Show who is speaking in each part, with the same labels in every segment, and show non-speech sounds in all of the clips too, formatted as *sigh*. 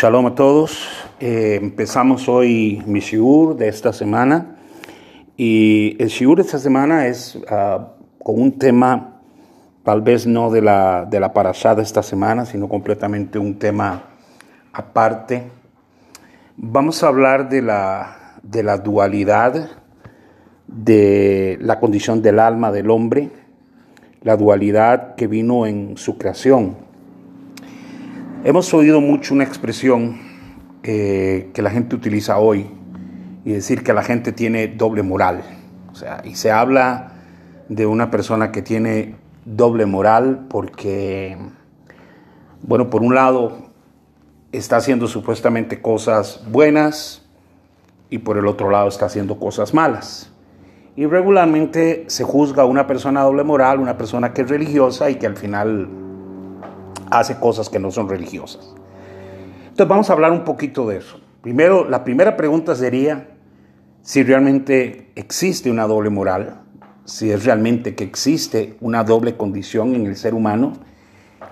Speaker 1: Shalom a todos. Eh, empezamos hoy mi shiur de esta semana. Y el shiur de esta semana es uh, con un tema, tal vez no de la, de la parashá de esta semana, sino completamente un tema aparte. Vamos a hablar de la, de la dualidad de la condición del alma del hombre, la dualidad que vino en su creación. Hemos oído mucho una expresión eh, que la gente utiliza hoy y decir que la gente tiene doble moral. O sea, y se habla de una persona que tiene doble moral porque, bueno, por un lado está haciendo supuestamente cosas buenas y por el otro lado está haciendo cosas malas. Y regularmente se juzga a una persona doble moral, una persona que es religiosa y que al final hace cosas que no son religiosas. Entonces vamos a hablar un poquito de eso. Primero, la primera pregunta sería si realmente existe una doble moral, si es realmente que existe una doble condición en el ser humano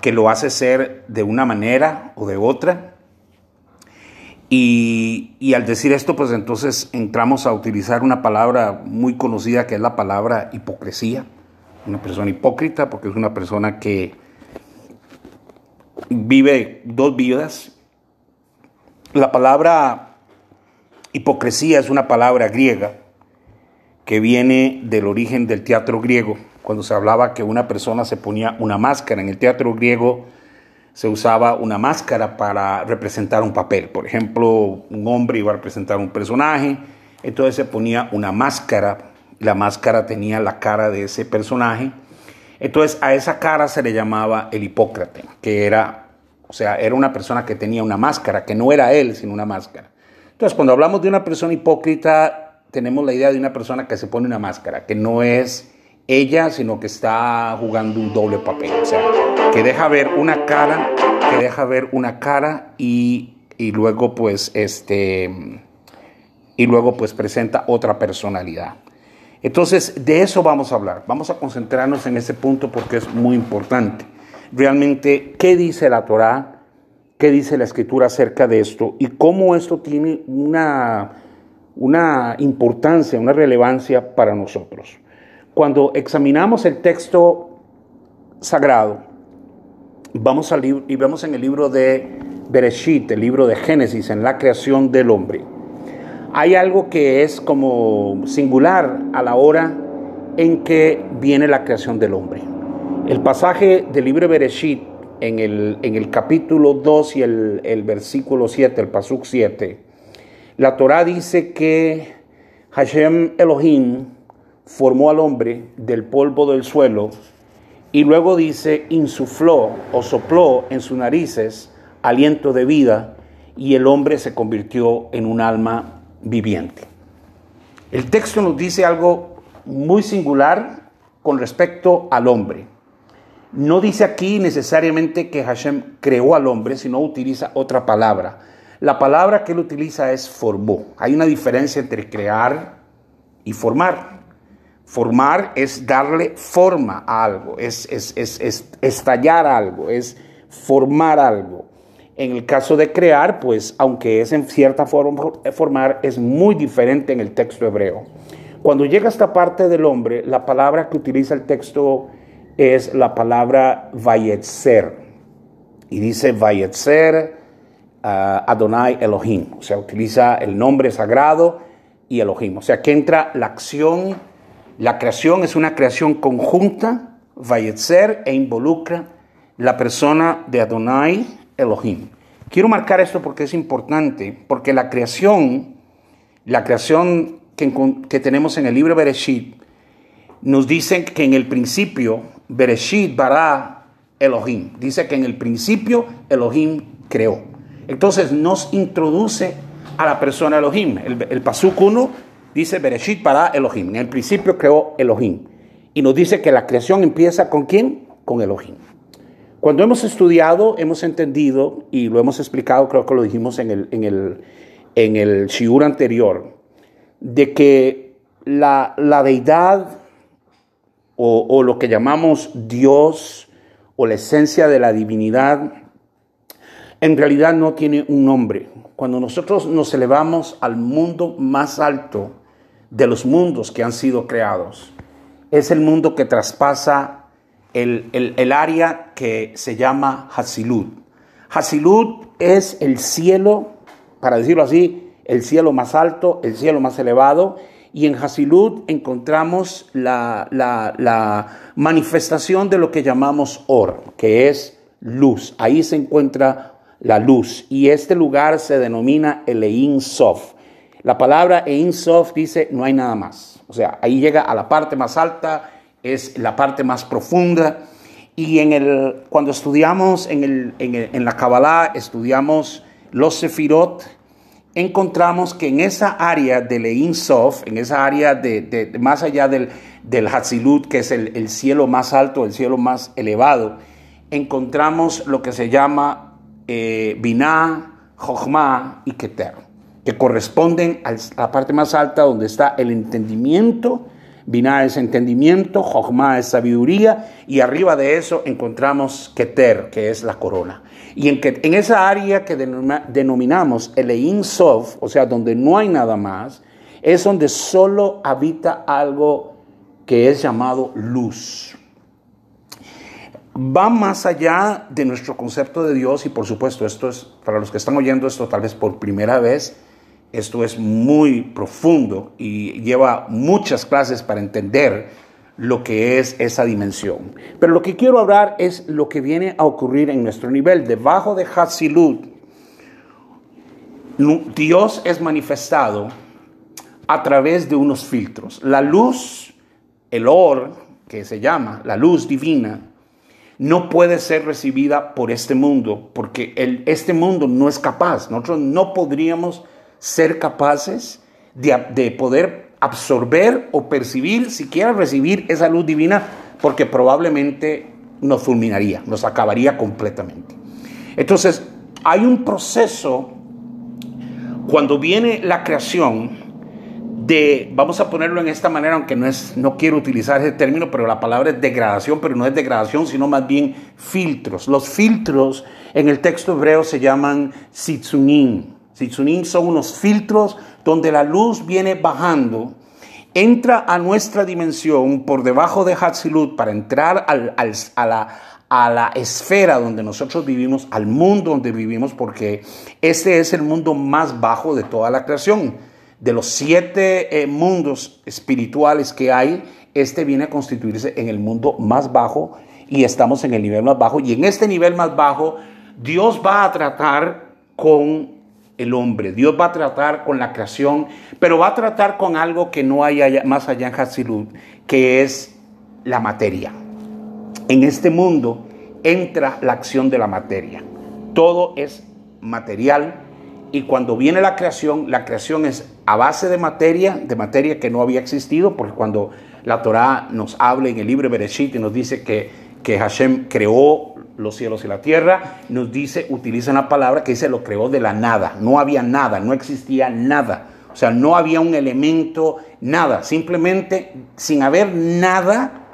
Speaker 1: que lo hace ser de una manera o de otra, y, al decir esto, pues entonces entramos a utilizar una palabra muy conocida que es la palabra hipocresía. Una persona hipócrita porque es una persona que vive dos vidas. La palabra hipocresía es una palabra griega que viene del origen del teatro griego, cuando se hablaba que una persona se ponía una máscara. En el teatro griego se usaba una máscara para representar un papel. Por ejemplo, un hombre iba a representar un personaje, entonces se ponía una máscara, la máscara tenía la cara de ese personaje, entonces a esa cara se le llamaba el hipócrata, que era, o sea, era una persona que tenía una máscara, que no era él, sino una máscara. Entonces, cuando hablamos de una persona hipócrita, tenemos la idea de una persona que se pone una máscara, que no es ella, sino que está jugando un doble papel. Que deja ver una cara, que deja ver una cara y, y luego pues este y luego pues presenta otra personalidad. Entonces, de eso vamos a hablar. Vamos a concentrarnos en ese punto porque es muy importante. Realmente, ¿qué dice la Torá? ¿Qué dice la Escritura acerca de esto? Y cómo esto tiene una, una importancia, una relevancia para nosotros cuando examinamos el texto sagrado, vamos al y vemos en el libro de Bereshit, el libro de Génesis, en la creación del hombre, hay algo que es como singular a la hora en que viene la creación del hombre. El pasaje del libro Bereshit, en el, en el capítulo 2 y el, el versículo 7, el pasuk 7, la Torah dice que Hashem Elohim formó al hombre del polvo del suelo y luego dice, insufló o sopló en sus narices aliento de vida y el hombre se convirtió en un alma viviente. El texto nos dice algo muy singular con respecto al hombre. No dice aquí necesariamente que Hashem creó al hombre, sino utiliza otra palabra. La palabra que él utiliza es formó. Hay una diferencia entre crear y formar. Formar es darle forma a algo, es, estallar algo, es formar algo. En el caso de crear, pues aunque es en cierta forma formar, es muy diferente en el texto hebreo. Cuando llega esta parte del hombre, la palabra que utiliza el texto es la palabra vayetzer. Y dice vayetzer uh, Adonai Elohim. O sea, utiliza el nombre sagrado y Elohim. O sea, que entra la acción la creación es una creación conjunta, Vayetzer, e involucra la persona de Adonai Elohim. Quiero marcar esto porque es importante, porque la creación, la creación que, tenemos en el libro Bereshit, nos dice que en el principio, Bereshit bara Elohim. Dice que en el principio Elohim creó. Entonces nos introduce a la persona Elohim. El, el Pasuk 1 Dice Bereshit para Elohim. En el principio creó Elohim. Y nos dice que la creación empieza con quién? Con Elohim. Cuando hemos estudiado, hemos entendido, y lo hemos explicado, creo que lo dijimos en el, en el, en el shiur anterior, de que la, la deidad o, o lo que llamamos Dios o la esencia de la divinidad en realidad no tiene un nombre. Cuando nosotros nos elevamos al mundo más alto de los mundos que han sido creados, es el mundo que traspasa el, área que se llama Hasilud. Hasilud es el cielo, para decirlo así, el cielo más alto, el cielo más elevado, y en Hasilud encontramos la, la, manifestación de lo que llamamos Or, que es luz. Ahí se encuentra la luz, y este lugar se denomina el Ein Sof. La palabra Ein Sof dice no hay nada más. O sea, ahí llega a la parte más alta, es la parte más profunda. Y en el, cuando estudiamos en, el, en, la Kabbalah, estudiamos los Sefirot, encontramos que en esa área del Ein Sof, en esa área de, más allá del, del Hatzilut, que es el, cielo más alto, el cielo más elevado, encontramos lo que se llama eh, Binah, Jochma y Keter, que corresponden a la parte más alta donde está el entendimiento Binah es entendimiento, Jochma es sabiduría, y arriba de eso encontramos Keter, que es la corona. Y en, que, en esa área que denominamos el Sof, o sea, donde no hay nada más, es donde solo habita algo que es llamado luz. Va más allá de nuestro concepto de Dios y por supuesto esto es, para los que están oyendo esto tal vez por primera vez, esto es muy profundo y lleva muchas clases para entender lo que es esa dimensión. Pero lo que quiero hablar es lo que viene a ocurrir en nuestro nivel. Debajo de Hatzilut, Dios es manifestado a través de unos filtros. La luz, el or, que se llama la luz divina, no puede ser recibida por este mundo, porque el, este mundo no es capaz. Nosotros no podríamos ser capaces de, poder absorber o percibir, siquiera recibir esa luz divina, porque probablemente nos fulminaría, nos acabaría completamente. Entonces, hay un proceso cuando viene la creación de, vamos a ponerlo en esta manera, aunque no, es, no quiero utilizar ese término, pero la palabra es degradación, pero no es degradación, sino más bien filtros. Los filtros en el texto hebreo se llaman sitzunim. Sitsunim son unos filtros donde la luz viene bajando, entra a nuestra dimensión por debajo de Hatzilut para entrar al, a, la, a la esfera donde nosotros vivimos, al mundo donde vivimos, porque este es el mundo más bajo de toda la creación. De los siete eh, mundos espirituales que hay, este viene a constituirse en el mundo más bajo y estamos en el nivel más bajo. Y en este nivel más bajo, Dios va a tratar con el hombre. Dios va a tratar con la creación, pero va a tratar con algo que no hay más allá en Hatzilud, que es la materia. En este mundo entra la acción de la materia. Todo es material y cuando viene la creación, la creación es a base de materia, de materia que no había existido, porque cuando la Torá nos habla en el libro Bereshit y nos dice que, que Hashem creó los cielos y la tierra, nos dice, utiliza una palabra que dice lo creó de la nada, no había nada, no existía nada, o sea, no había un elemento, nada, simplemente sin haber nada,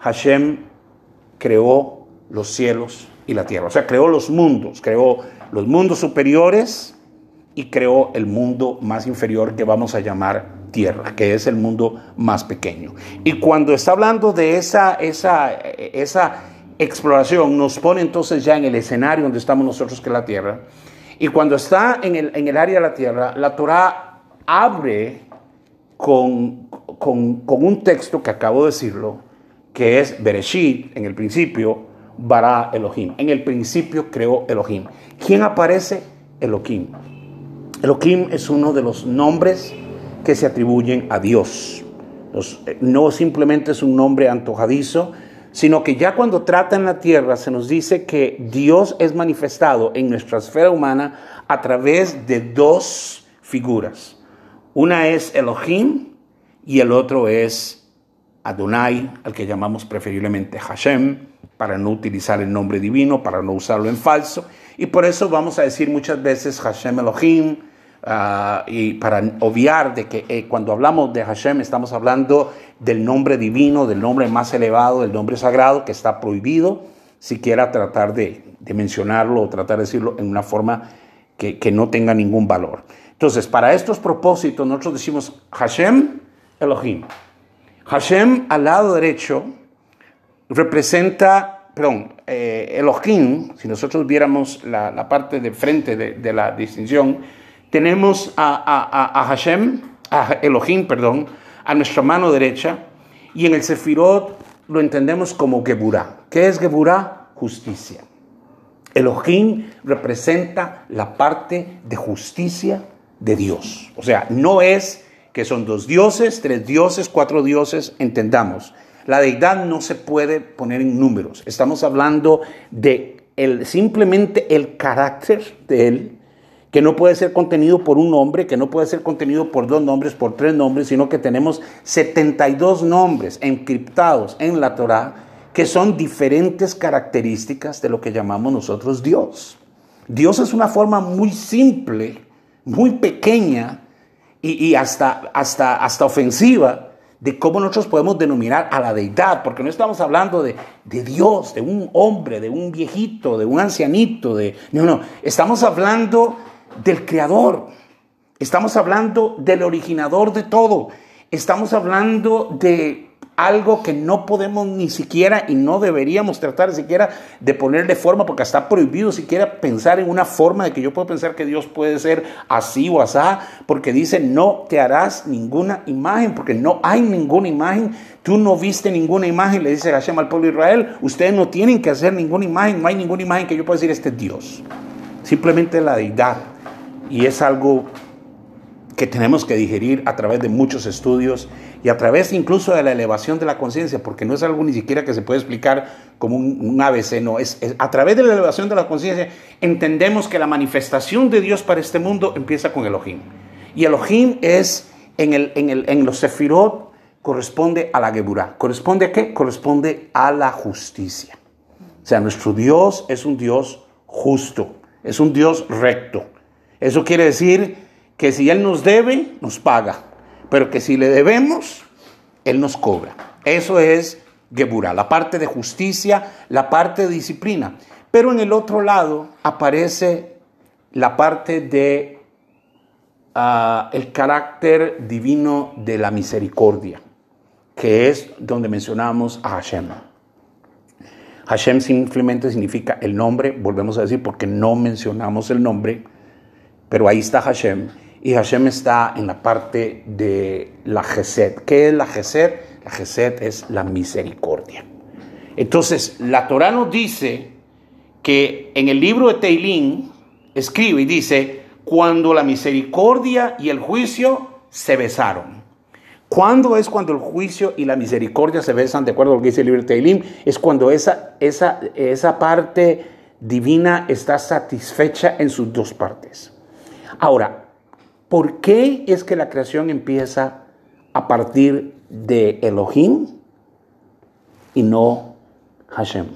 Speaker 1: Hashem creó los cielos y la tierra, o sea, creó los mundos, creó los mundos superiores y creó el mundo más inferior que vamos a llamar tierra, que es el mundo más pequeño. Y cuando está hablando de esa, esa, esa exploración nos pone entonces ya en el escenario donde estamos nosotros, que es la tierra. Y cuando está en el, en el área de la tierra, la Torah abre con, con, con, un texto que acabo de decirlo, que es Bereshit, en el principio, Bara Elohim. En el principio creó Elohim. ¿Quién aparece? Elohim. Elohim es uno de los nombres que se atribuyen a Dios. no simplemente es un nombre antojadizo, sino que ya cuando trata en la tierra se nos dice que Dios es manifestado en nuestra esfera humana a través de dos figuras. Una es Elohim y el otro es Adonai, al que llamamos preferiblemente Hashem, para no utilizar el nombre divino, para no usarlo en falso. Y por eso vamos a decir muchas veces Hashem Elohim, Ah, y para obviar de que eh, cuando hablamos de Hashem estamos hablando del nombre divino, del nombre más elevado, del nombre sagrado que está prohibido siquiera tratar de, mencionarlo o tratar de decirlo en una forma que, no tenga ningún valor. Entonces, para estos propósitos, nosotros decimos Hashem Elohim. Hashem al lado derecho representa, perdón, eh, Elohim, si nosotros viéramos la, parte de frente de, la distinción, tenemos a, Hashem, a Elohim, perdón, a nuestra mano derecha, y en el Sefirot lo entendemos como Geburah. ¿Qué es Geburah? Justicia. Elohim representa la parte de justicia de Dios. O sea, no es que son dos dioses, tres dioses, cuatro dioses, entendamos. La deidad no se puede poner en números. Estamos hablando de el, simplemente el carácter de él, que no puede ser contenido por un nombre, que no puede ser contenido por dos nombres, por tres nombres, sino que tenemos 72 nombres encriptados en la Torá, que son diferentes características de lo que llamamos nosotros Dios. Dios es una forma muy simple, muy pequeña y, hasta, hasta, hasta ofensiva de cómo nosotros podemos denominar a la deidad, porque no estamos hablando de, Dios, de un hombre, de un viejito, de un ancianito, de... No, no, estamos hablando del creador, estamos hablando del originador de todo, estamos hablando de algo que no podemos ni siquiera y no deberíamos tratar siquiera de ponerle forma porque está prohibido siquiera pensar en una forma de que yo puedo pensar que Dios puede ser así o asá, porque dice no te harás ninguna imagen, porque no hay ninguna imagen, tú no viste ninguna imagen, le dice Hashem al pueblo de Israel, ustedes no tienen que hacer ninguna imagen, no hay ninguna imagen que yo pueda decir este es Dios, simplemente la deidad y es algo que tenemos que digerir a través de muchos estudios y a través incluso de la elevación de la conciencia, porque no es algo ni siquiera que se puede explicar como un, ABC, no, es, a través de la elevación de la conciencia entendemos que la manifestación de Dios para este mundo empieza con Elohim. Y Elohim es, en, el, en, el, en los Sefirot, corresponde a la Geburah. ¿Corresponde a qué? Corresponde a la justicia. O sea, nuestro Dios es un Dios justo, es un Dios recto. Eso quiere decir que si Él nos debe, nos paga, pero que si le debemos, Él nos cobra. Eso es Geburah, la parte de justicia, la parte de disciplina. Pero en el otro lado aparece la parte de ah, el carácter divino de la misericordia, que es donde mencionamos a Hashem. Hashem simplemente significa el nombre, volvemos a decir, porque no mencionamos el nombre, pero ahí está Hashem y Hashem está en la parte de la Gesed. ¿Qué es la Gesed? La Gesed es la misericordia. Entonces, la Torah nos dice que en el libro de Teilín escribe y dice, cuando la misericordia y el juicio se besaron. ¿Cuándo es cuando el juicio y la misericordia se besan? De acuerdo a lo que dice el libro de Teilín, es cuando esa, esa, esa parte divina está satisfecha en sus dos partes. Ahora, ¿Por qué es que la creación empieza a partir de Elohim y no Hashem?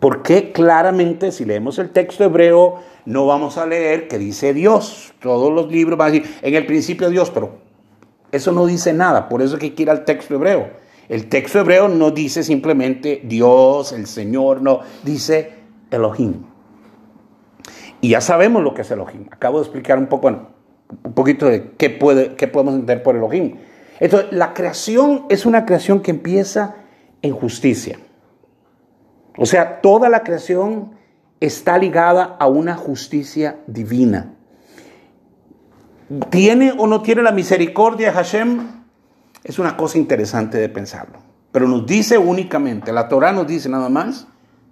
Speaker 1: ¿Por qué claramente si leemos el texto hebreo no vamos a leer que dice Dios? Todos los libros van a decir en el principio Dios, pero eso no dice nada, por eso hay que ir al texto hebreo. El texto hebreo no dice simplemente Dios, el Señor, no, dice Elohim. Y ya sabemos lo que es Elohim. Acabo de explicar un poco, bueno, un poquito de qué, puede, qué podemos entender por Elohim. Entonces, la creación es una creación que empieza en justicia. O sea, toda la creación está ligada a una justicia divina. ¿Tiene o no tiene la misericordia Hashem? Es una cosa interesante de pensarlo. Pero nos dice únicamente, la Torah nos dice nada más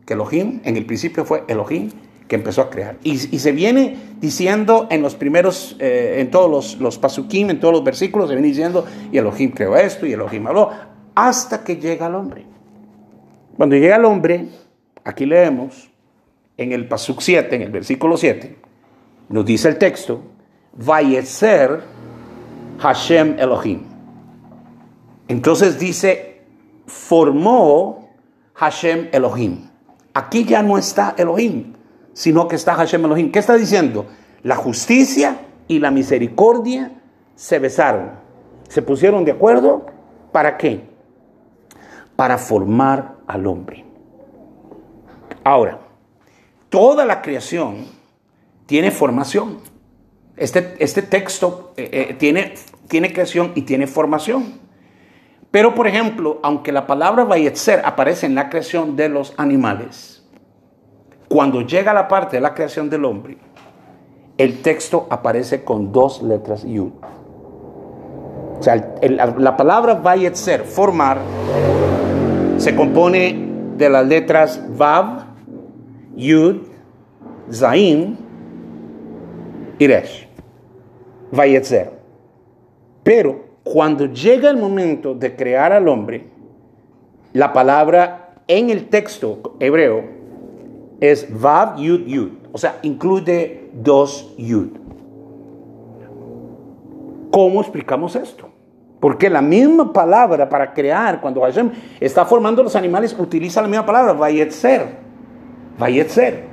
Speaker 1: que Elohim, en el principio fue Elohim, que empezó a crear. Y, se viene diciendo en los primeros, eh, en todos los, los pasukim, en todos los versículos, se viene diciendo, y Elohim creó esto, y Elohim habló, hasta que llega el hombre. Cuando llega el hombre, aquí leemos, en el pasuk 7, en el versículo 7, nos dice el texto, ser Hashem Elohim. Entonces dice, formó Hashem Elohim. Aquí ya no está Elohim, sino que está Hashem Elohim. ¿Qué está diciendo? La justicia y la misericordia se besaron. Se pusieron de acuerdo. ¿Para qué? Para formar al hombre. Ahora, toda la creación tiene formación. Este, este texto eh, eh, tiene, tiene creación y tiene formación. Pero, por ejemplo, aunque la palabra Vayetzer aparece en la creación de los animales, cuando llega la parte de la creación del hombre, el texto aparece con dos letras Yud. O sea, la palabra Vayetzer, formar, se compone de las letras Vav, Yud, Zain y Resh. Vayetzer. Pero cuando llega el momento de crear al hombre, la palabra en el texto hebreo es Vav, Yud, Yud. O sea, incluye dos Yud. ¿Cómo explicamos esto? Porque la misma palabra para crear, cuando Hashem está formando los animales, utiliza la misma palabra, Vayetzer. Vayetzer.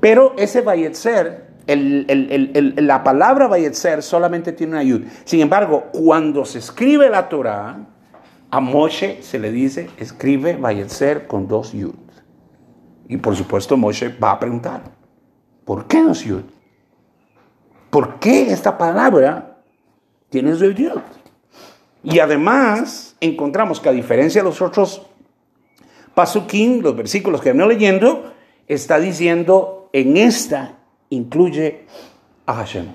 Speaker 1: Pero ese Vayetzer la palabra Vayetzer solamente tiene una yud. Sin embargo, cuando se escribe la Torah, a Moshe se le dice, escribe Vayetzer con dos yud. Y por supuesto Moshe va a preguntar, ¿por qué dos yud? ¿Por qué esta palabra tiene dos yud? Y además encontramos que a diferencia de los otros pasukim, los versículos que vengo leyendo, está diciendo en esta incluye a Hashem.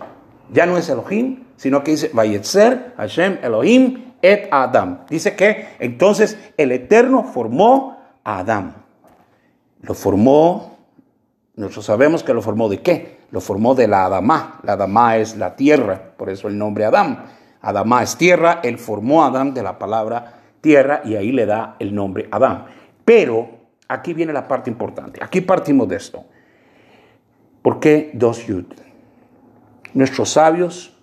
Speaker 1: Ya no es Elohim, sino que dice Vayetzer, Hashem, Elohim, et Adam. Dice que entonces el Eterno formó a Adam. Lo formó, nosotros sabemos que lo formó de qué? Lo formó de la Adamá. La Adamá es la tierra, por eso el nombre Adam. Adamá es tierra, él formó a Adam de la palabra tierra y ahí le da el nombre Adam. Pero aquí viene la parte importante. Aquí partimos de esto. ¿Por qué dos yud? Nuestros sabios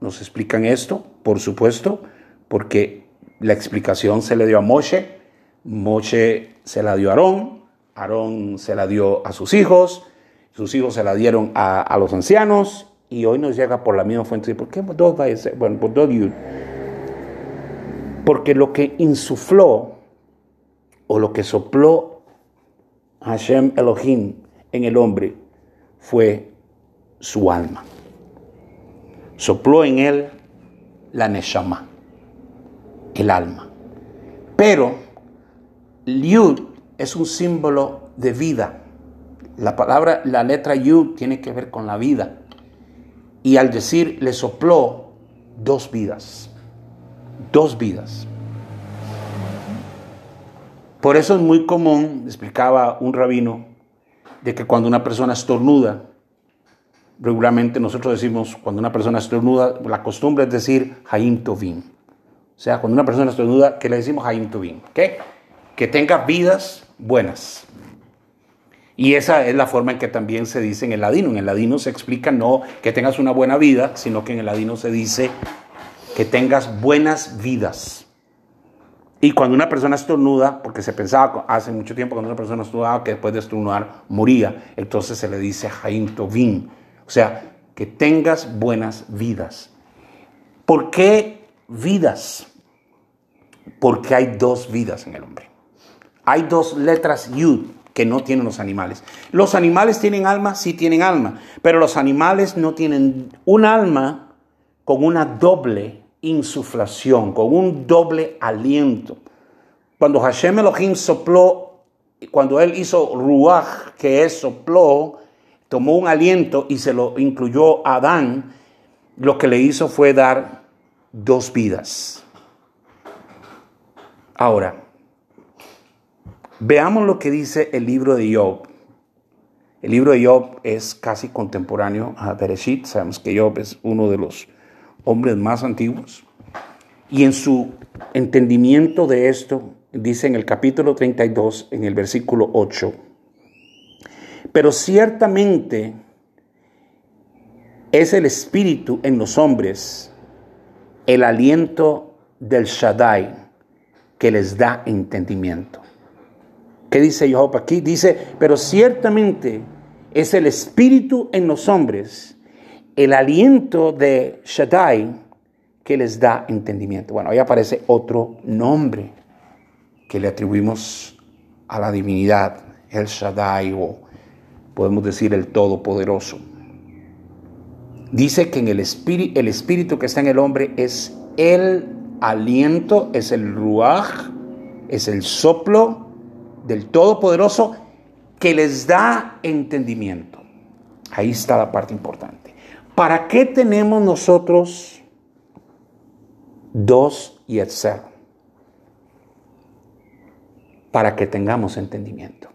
Speaker 1: nos explican esto, por supuesto, porque la explicación se le dio a Moshe, Moshe se la dio a Aarón, Aarón se la dio a sus hijos, sus hijos se la dieron a, los ancianos y hoy nos llega por la misma fuente. ¿Por qué dos Bueno, por dos yud. Porque lo que insufló o lo que sopló Hashem Elohim en el hombre fue su alma. Sopló en él la neshama, el alma. Pero Yud es un símbolo de vida. La palabra, la letra Yud tiene que ver con la vida. Y al decir le sopló dos vidas, dos vidas. Por eso es muy común, explicaba un rabino, de que cuando una persona estornuda, regularmente nosotros decimos, cuando una persona estornuda, la costumbre es decir Haim Tovim. O sea, cuando una persona estornuda, ¿qué le decimos Haim Tovim? Que tenga vidas buenas. Y esa es la forma en que también se dice en el ladino. En el ladino se explica no que tengas una buena vida, sino que en el ladino se dice que tengas buenas vidas. Y cuando una persona estornuda, porque se pensaba hace mucho tiempo cuando una persona estornudaba que después de estornudar moría, entonces se le dice Haim Tovin, o sea, que tengas buenas vidas. ¿Por qué vidas? Porque hay dos vidas en el hombre. Hay dos letras Yud que no tienen los animales. Los animales tienen alma, sí tienen alma, pero los animales no tienen un alma con una doble insuflación, con un doble aliento. Cuando Hashem Elohim sopló, cuando él hizo Ruach, que es sopló, tomó un aliento y se lo incluyó a Adán, lo que le hizo fue dar dos vidas. Ahora, veamos lo que dice el libro de Job. El libro de Job es casi contemporáneo a Bereshit. Sabemos que Job es uno de los hombres más antiguos. Y en su entendimiento de esto, dice en el capítulo 32, en el versículo 8, pero ciertamente es el espíritu en los hombres, el aliento del Shaddai que les da entendimiento. ¿Qué dice Job aquí? Dice, pero ciertamente es el espíritu en los hombres, el aliento de Shaddai que les da entendimiento. Bueno, ahí aparece otro nombre que le atribuimos a la divinidad el Shaddai o podemos decir el Todopoderoso. Dice que en el espíritu, el espíritu que está en el hombre es el aliento, es el ruaj, es el soplo del Todopoderoso que les da entendimiento. Ahí está la parte importante. ¿Para qué tenemos nosotros dos Yetzer? Para que tengamos entendimiento.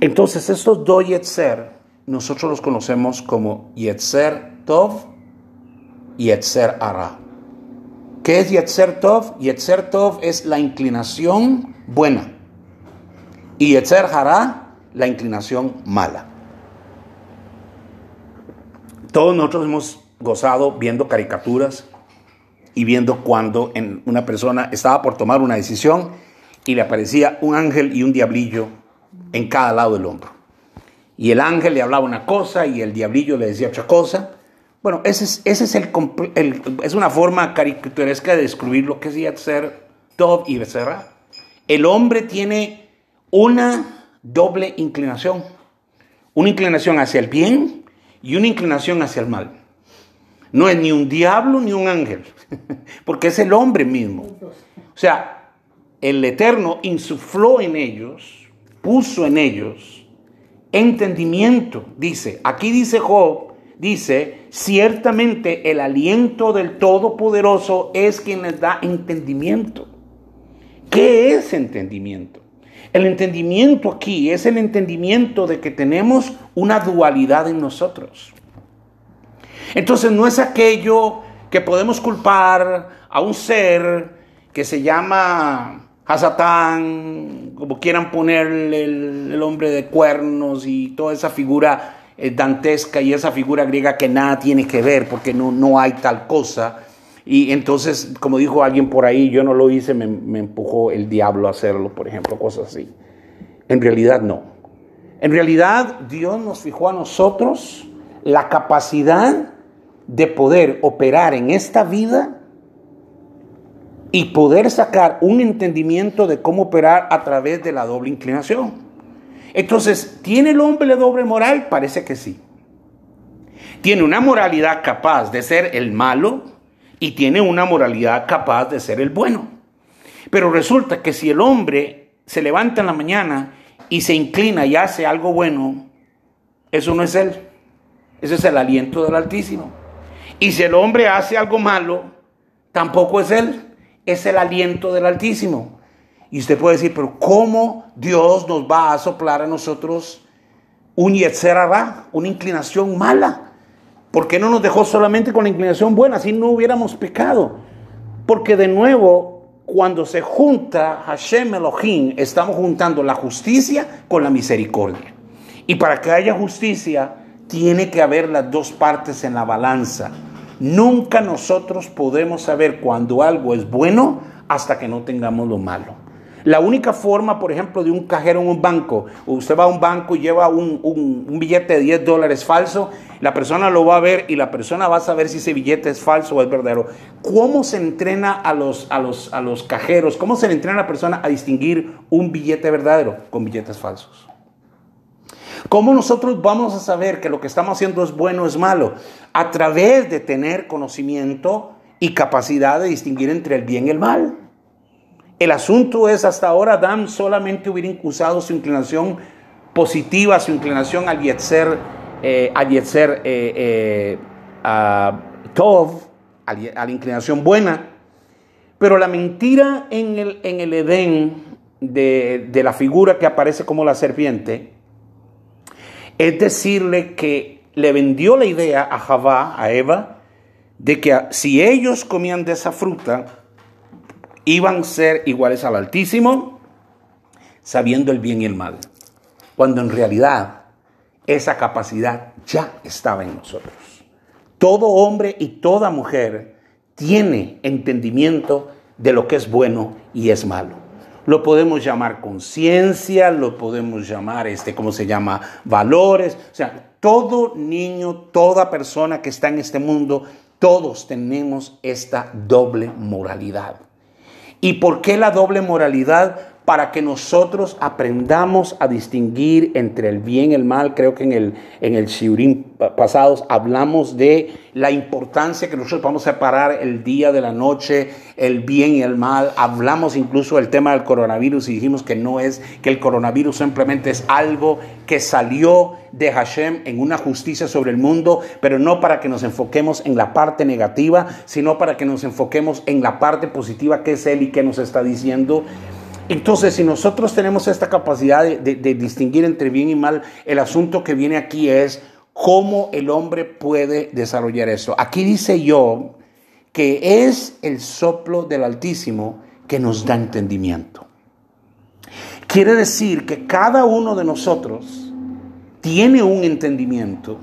Speaker 1: Entonces, estos dos Yetzer, nosotros los conocemos como Yetzer Tov y Yetzer Ara. ¿Qué es Yetzer Tov? Yetzer Tov es la inclinación buena. Y Yetzer Hara, la inclinación mala. Todos nosotros hemos gozado viendo caricaturas y viendo cuando en una persona estaba por tomar una decisión y le aparecía un ángel y un diablillo en cada lado del hombro. Y el ángel le hablaba una cosa y el diablillo le decía otra cosa. Bueno, ese es, ese es, el, es una forma caricaturesca de describir lo que es ser Tov y Becerra. El hombre tiene una doble inclinación. Una inclinación hacia el bien y una inclinación hacia el mal. No es ni un diablo ni un ángel, *laughs* porque es el hombre mismo. O sea, el Eterno insufló en ellos, puso en ellos entendimiento. Dice, aquí dice Job, dice, ciertamente el aliento del Todopoderoso es quien les da entendimiento. ¿Qué es entendimiento? El entendimiento aquí es el entendimiento de que tenemos una dualidad en nosotros. Entonces no es aquello que podemos culpar a un ser que se llama Hasatán, como quieran ponerle el, hombre de cuernos y toda esa figura eh, dantesca y esa figura griega que nada tiene que ver porque no, no hay tal cosa. Y entonces, como dijo alguien por ahí, yo no lo hice, me, empujó el diablo a hacerlo, por ejemplo, cosas así. En realidad no. En realidad Dios nos fijó a nosotros la capacidad de poder operar en esta vida y poder sacar un entendimiento de cómo operar a través de la doble inclinación. Entonces, ¿tiene el hombre la doble moral? Parece que sí. Tiene una moralidad capaz de ser el malo y tiene una moralidad capaz de ser el bueno. Pero resulta que si el hombre se levanta en la mañana y se inclina y hace algo bueno, eso no es él. Ese es el aliento del Altísimo. Y si el hombre hace algo malo, tampoco es él. Es el aliento del Altísimo. Y usted puede decir, pero ¿cómo Dios nos va a soplar a nosotros un Yetzer una inclinación mala? ¿Por qué no nos dejó solamente con la inclinación buena? Si no hubiéramos pecado. Porque de nuevo, cuando se junta Hashem Elohim, estamos juntando la justicia con la misericordia. Y para que haya justicia, tiene que haber las dos partes en la balanza. Nunca nosotros podemos saber cuando algo es bueno hasta que no tengamos lo malo. La única forma, por ejemplo, de un cajero en un banco, usted va a un banco y lleva un, un, billete de 10 dólares falso, la persona lo va a ver y la persona va a saber si ese billete es falso o es verdadero. ¿Cómo se entrena a los, a los, a los cajeros? ¿Cómo se entrena a la persona a distinguir un billete verdadero con billetes falsos? ¿Cómo nosotros vamos a saber que lo que estamos haciendo es bueno o es malo? A través de tener conocimiento y capacidad de distinguir entre el bien y el mal. El asunto es, hasta ahora Adán solamente hubiera usado su inclinación positiva, su inclinación al Yetzer, eh, al eh, eh, a Tov, a la inclinación buena. Pero la mentira en el, en el Edén de, de la figura que aparece como la serpiente es decirle que le vendió la idea a Javá, a Eva, de que si ellos comían de esa fruta, iban a ser iguales al Altísimo, sabiendo el bien y el mal, cuando en realidad esa capacidad ya estaba en nosotros. Todo hombre y toda mujer tiene entendimiento de lo que es bueno y es malo. Lo podemos llamar conciencia, lo podemos llamar, este, ¿cómo se llama? Valores. O sea, todo niño, toda persona que está en este mundo, todos tenemos esta doble moralidad. ¿Y por qué la doble moralidad? Para que nosotros aprendamos a distinguir entre el bien y el mal. Creo que en el, en el Shiurim pasados hablamos de la importancia que nosotros vamos a separar el día de la noche, el bien y el mal. Hablamos incluso del tema del coronavirus y dijimos que no es, que el coronavirus simplemente es algo que salió de Hashem en una justicia sobre el mundo, pero no para que nos enfoquemos en la parte negativa, sino para que nos enfoquemos en la parte positiva que es Él y que nos está diciendo. Entonces, si nosotros tenemos esta capacidad de, de distinguir entre bien y mal, el asunto que viene aquí es cómo el hombre puede desarrollar eso. Aquí dice yo que es el soplo del Altísimo que nos da entendimiento. Quiere decir que cada uno de nosotros tiene un entendimiento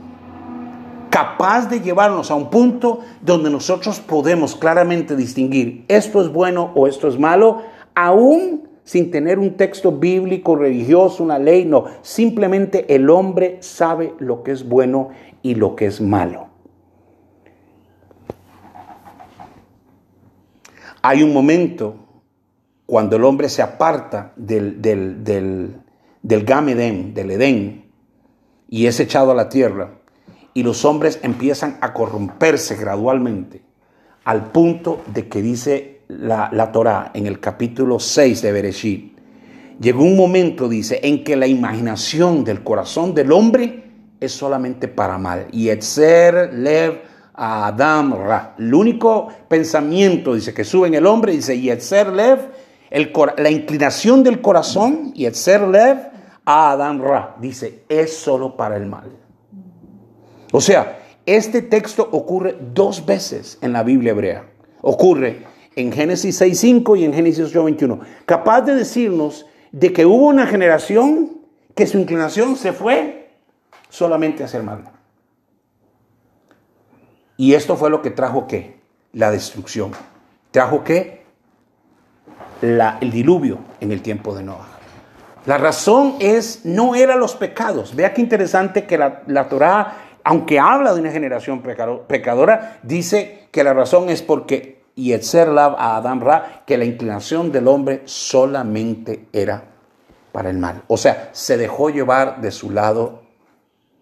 Speaker 1: capaz de llevarnos a un punto donde nosotros podemos claramente distinguir esto es bueno o esto es malo, aún sin tener un texto bíblico, religioso, una ley, no, simplemente el hombre sabe lo que es bueno y lo que es malo. Hay un momento cuando el hombre se aparta del, del, del, del Gamedén, del Edén, y es echado a la tierra, y los hombres empiezan a corromperse gradualmente, al punto de que dice la, la Torah en el capítulo 6 de Bereshit, llegó un momento, dice, en que la imaginación del corazón del hombre es solamente para mal. Y Etzer, Lev, Adam, Ra. El único pensamiento, dice, que sube en el hombre, dice, Yetzer, Lev, el, la inclinación del corazón, Yetzer, Lev, Adam, Ra. Dice, es solo para el mal. O sea, este texto ocurre dos veces en la Biblia hebrea. Ocurre en Génesis 6.5 y en Génesis 8.21, capaz de decirnos de que hubo una generación que su inclinación se fue solamente a hacer mal. Y esto fue lo que trajo qué? La destrucción. Trajo qué? El diluvio en el tiempo de Noah. La razón es, no eran los pecados. Vea qué interesante que la, la Torah, aunque habla de una generación pecadora, dice que la razón es porque y Lab a Adam Ra, que la inclinación del hombre solamente era para el mal. O sea, se dejó llevar de su lado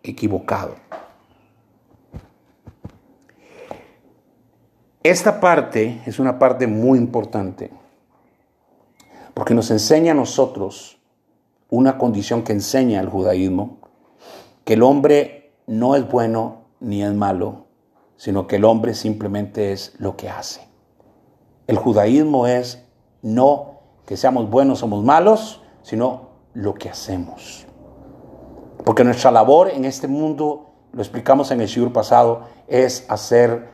Speaker 1: equivocado. Esta parte es una parte muy importante porque nos enseña a nosotros una condición que enseña el judaísmo, que el hombre no es bueno ni es malo, sino que el hombre simplemente es lo que hace. El judaísmo es no que seamos buenos, somos malos, sino lo que hacemos. Porque nuestra labor en este mundo, lo explicamos en el siglo pasado, es hacer,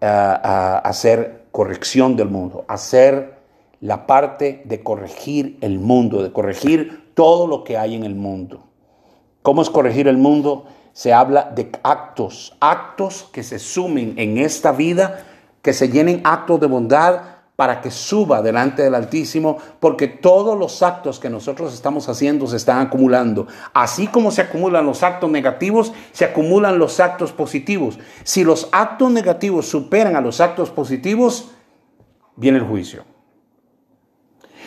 Speaker 1: eh, hacer corrección del mundo, hacer la parte de corregir el mundo, de corregir todo lo que hay en el mundo. ¿Cómo es corregir el mundo? Se habla de actos, actos que se sumen en esta vida que se llenen actos de bondad para que suba delante del Altísimo, porque todos los actos que nosotros estamos haciendo se están acumulando. Así como se acumulan los actos negativos, se acumulan los actos positivos. Si los actos negativos superan a los actos positivos, viene el juicio.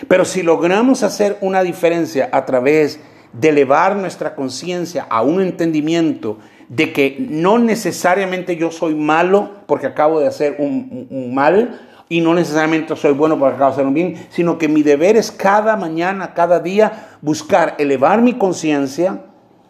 Speaker 1: Pero si logramos hacer una diferencia a través de elevar nuestra conciencia a un entendimiento de que no necesariamente yo soy malo porque acabo de hacer un, mal, y no necesariamente soy bueno porque acabo de hacer un bien, sino que mi deber es cada mañana, cada día, buscar elevar mi conciencia.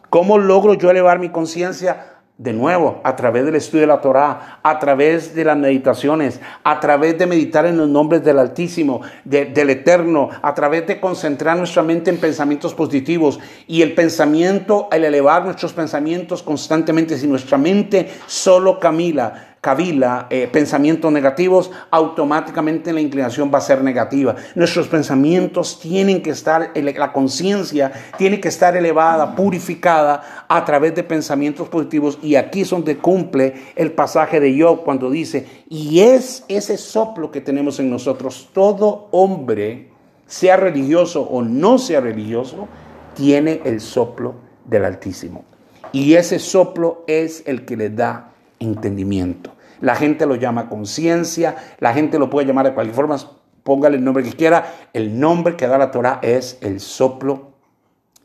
Speaker 1: ¿Cómo logro yo elevar mi conciencia? De nuevo, a través del estudio de la Torah, a través de las meditaciones, a través de meditar en los nombres del Altísimo, del Eterno, a través de concentrar nuestra mente en pensamientos positivos. Y el pensamiento, el elevar nuestros pensamientos constantemente, si nuestra mente solo camila, cabila, eh, pensamientos negativos, automáticamente la inclinación va a ser negativa. Nuestros pensamientos tienen que estar, la conciencia tiene que estar elevada, purificada a través de pensamientos positivos. Y aquí es donde cumple el pasaje de Job cuando dice, y es ese soplo que tenemos en nosotros, todo hombre, sea religioso o no sea religioso, tiene el soplo del Altísimo. Y ese soplo es el que le da entendimiento. La gente lo llama conciencia, la gente lo puede llamar de cualquier forma, póngale el nombre que quiera, el nombre que da la Torah es el soplo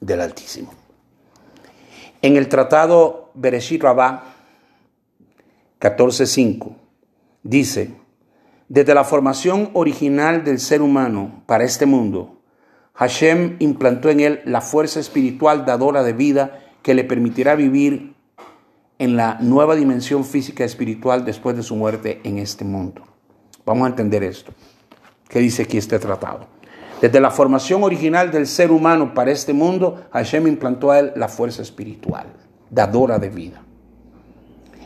Speaker 1: del Altísimo. En el tratado Bereshit Rabá 14.5 dice, desde la formación original del ser humano para este mundo, Hashem implantó en él la fuerza espiritual dadora de vida que le permitirá vivir en la nueva dimensión física y espiritual después de su muerte en este mundo. Vamos a entender esto. ¿Qué dice aquí este tratado? Desde la formación original del ser humano para este mundo, Hashem implantó a él la fuerza espiritual, dadora de vida.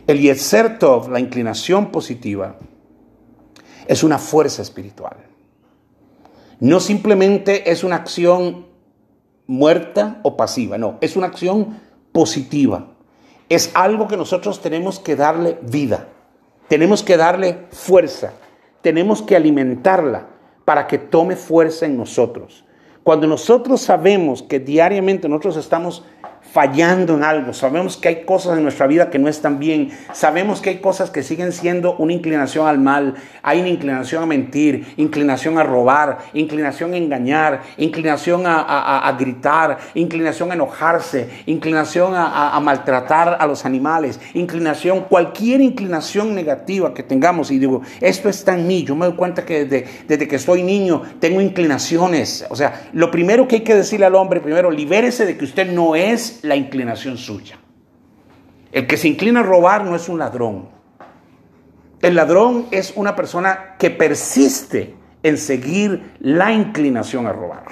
Speaker 1: El Yetzer Tov, la inclinación positiva, es una fuerza espiritual. No simplemente es una acción muerta o pasiva, no, es una acción positiva. Es algo que nosotros tenemos que darle vida, tenemos que darle fuerza, tenemos que alimentarla para que tome fuerza en nosotros. Cuando nosotros sabemos que diariamente nosotros estamos fallando en algo, sabemos que hay cosas en nuestra vida que no están bien, sabemos que hay cosas que siguen siendo una inclinación al mal, hay una inclinación a mentir, inclinación a robar, inclinación a engañar, inclinación a, gritar, inclinación a enojarse, inclinación a, maltratar a los animales, inclinación, cualquier inclinación negativa que tengamos. Y digo, esto está en mí, yo me doy cuenta que desde, desde que estoy niño tengo inclinaciones. O sea, lo primero que hay que decirle al hombre, primero, libérese de que usted no es la inclinación suya. El que se inclina a robar no es un ladrón. El ladrón es una persona que persiste en seguir la inclinación a robar.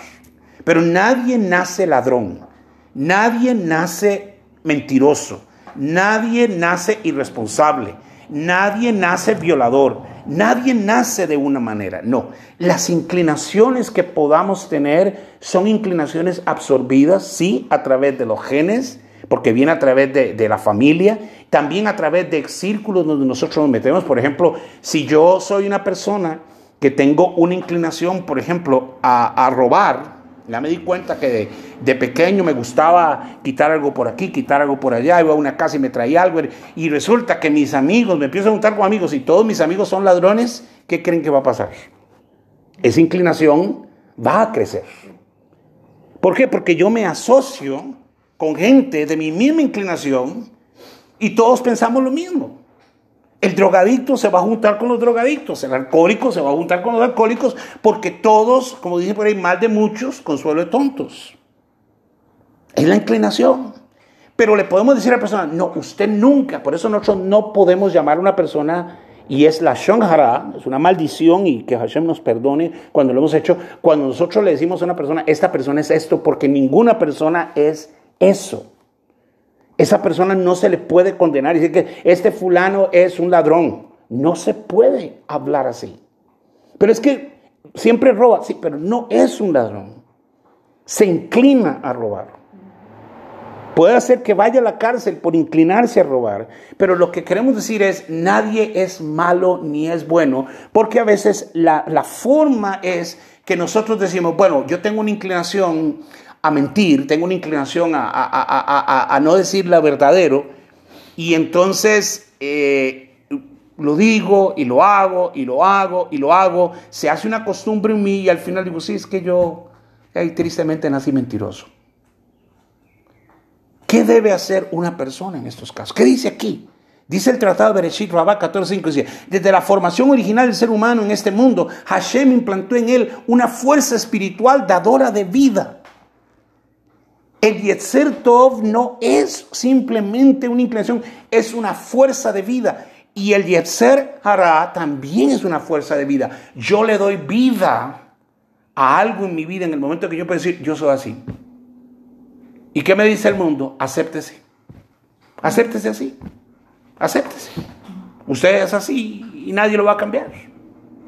Speaker 1: Pero nadie nace ladrón, nadie nace mentiroso, nadie nace irresponsable, nadie nace violador, nadie nace de una manera. No, las inclinaciones que podamos tener son inclinaciones absorbidas, sí, a través de los genes, porque viene a través de, la familia, también a través de círculos donde nosotros nos metemos. Por ejemplo, si yo soy una persona que tengo una inclinación, por ejemplo, a, robar, ya me di cuenta que de, pequeño me gustaba quitar algo por aquí, quitar algo por allá, iba a una casa y me traía algo. Y resulta que mis amigos, me empiezo a juntar con amigos y todos mis amigos son ladrones, ¿qué creen que va a pasar? Esa inclinación va a crecer. ¿Por qué? Porque yo me asocio con gente de mi misma inclinación y todos pensamos lo mismo. El drogadicto se va a juntar con los drogadictos, el alcohólico se va a juntar con los alcohólicos, porque todos, como dice por ahí, mal de muchos, consuelo de tontos. Es la inclinación. Pero le podemos decir a la persona, no, usted nunca, por eso nosotros no podemos llamar a una persona, y es la Shonhara, es una maldición y que Hashem nos perdone cuando lo hemos hecho, cuando nosotros le decimos a una persona, esta persona es esto, porque ninguna persona es eso. Esa persona no se le puede condenar y decir que este fulano es un ladrón. No se puede hablar así. Pero es que siempre roba, sí, pero no es un ladrón. Se inclina a robar. Puede hacer que vaya a la cárcel por inclinarse a robar, pero lo que queremos decir es, nadie es malo ni es bueno, porque a veces la, la forma es que nosotros decimos, bueno, yo tengo una inclinación a mentir, tengo una inclinación a, no decir la verdadero, y entonces eh, lo digo y lo hago y lo hago y lo hago, se hace una costumbre en mí y al final digo, sí, es que yo tristemente nací mentiroso. ¿Qué debe hacer una persona en estos casos? ¿Qué dice aquí? Dice el Tratado de Bereshit Rabá 14.5, dice, desde la formación original del ser humano en este mundo, Hashem implantó en él una fuerza espiritual dadora de vida el Yetzer Tov no es simplemente una inclinación, es una fuerza de vida. Y el Yetzer Hara también es una fuerza de vida. Yo le doy vida a algo en mi vida en el momento que yo puedo decir, yo soy así. ¿Y qué me dice el mundo? Acéptese. Acéptese así. Acéptese. Usted es así y nadie lo va a cambiar.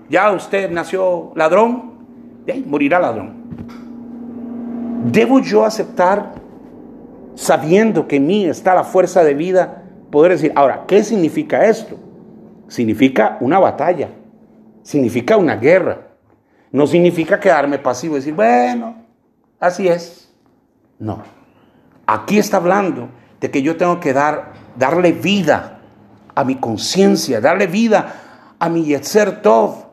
Speaker 1: Ya usted nació ladrón, morirá ladrón. ¿Debo yo aceptar, sabiendo que en mí está la fuerza de vida, poder decir, ahora, ¿qué significa esto? Significa una batalla, significa una guerra. No significa quedarme pasivo y decir, bueno, así es. No. Aquí está hablando de que yo tengo que dar, darle vida a mi conciencia, darle vida a mi Yetzer Tov,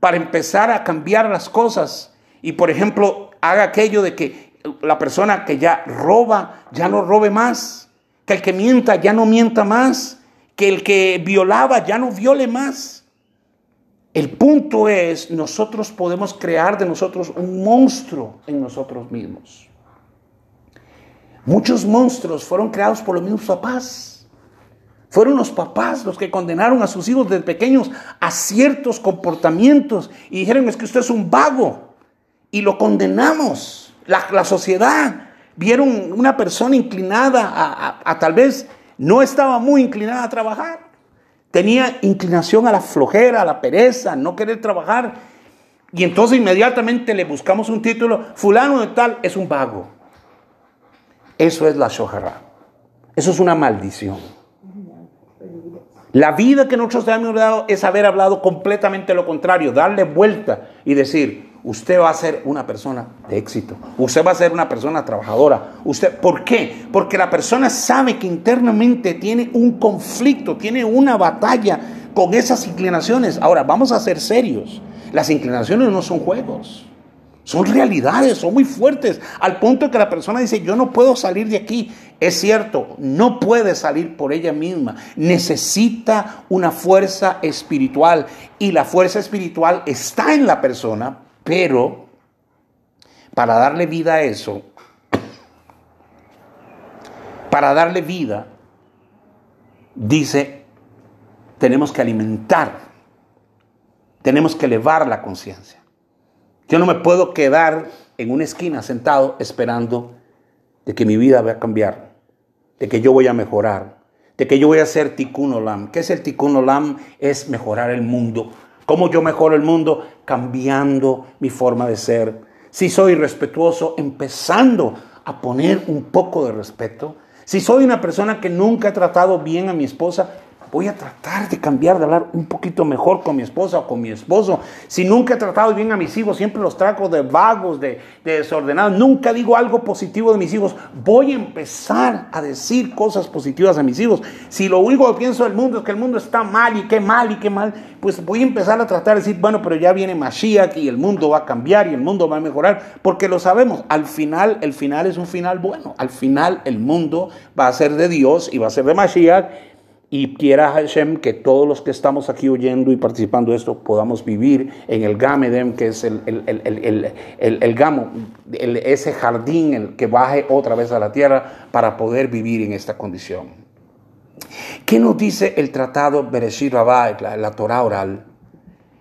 Speaker 1: para empezar a cambiar las cosas. Y por ejemplo, haga aquello de que la persona que ya roba, ya no robe más. Que el que mienta, ya no mienta más. Que el que violaba, ya no viole más. El punto es, nosotros podemos crear de nosotros un monstruo en nosotros mismos. Muchos monstruos fueron creados por los mismos papás. Fueron los papás los que condenaron a sus hijos desde pequeños a ciertos comportamientos y dijeron es que usted es un vago y lo condenamos. La, sociedad vieron una persona inclinada a tal vez no estaba muy inclinada a trabajar tenía inclinación a la flojera, a la pereza, no querer trabajar. Y entonces inmediatamente le buscamos un título, fulano de tal es un vago. Eso es la shohara. Eso es una maldición. La vida que nosotros hemos dado es haber hablado completamente lo contrario, darle vuelta y decir, usted va a ser una persona de éxito, usted va a ser una persona trabajadora. Usted, ¿Por qué? Porque la persona sabe que internamente tiene un conflicto, tiene una batalla con esas inclinaciones. Ahora, vamos a ser serios. Las inclinaciones no son juegos. Son realidades, son muy fuertes, al punto que la persona dice, yo no puedo salir de aquí. Es cierto, no puede salir por ella misma. Necesita una fuerza espiritual y la fuerza espiritual está en la persona, pero para darle vida a eso, para darle vida, dice, tenemos que alimentar, tenemos que elevar la conciencia. Yo no me puedo quedar en una esquina sentado esperando de que mi vida va a cambiar, de que yo voy a mejorar, de que yo voy a ser tikkun olam. ¿Qué es el tikkun olam? Es mejorar el mundo ¿Cómo yo mejoro el mundo? Cambiando mi forma de ser. Si soy respetuoso, empezando a poner un poco de respeto. Si soy una persona que nunca he tratado bien a mi esposa, voy a tratar de cambiar, de hablar un poquito mejor con mi esposa o con mi esposo. Si nunca he tratado bien a mis hijos, siempre los trago de vagos, de, desordenados, nunca digo algo positivo de mis hijos, voy a empezar a decir cosas positivas a mis hijos. Si lo único que pienso del mundo es que el mundo está mal y qué mal y qué mal, pues voy a empezar a tratar de decir, bueno, pero ya viene Mashiach y el mundo va a cambiar y el mundo va a mejorar, porque lo sabemos, al final, el final es un final bueno, al final el mundo va a ser de Dios y va a ser de Mashiach y quiera Hashem que todos los que estamos aquí oyendo y participando de esto podamos vivir en el Gamedem, que es el, el, Gamo, ese jardín el que baje otra vez a la tierra para poder vivir en esta condición. ¿Qué nos dice el tratado Bereshit Rabá, la, la Torah oral?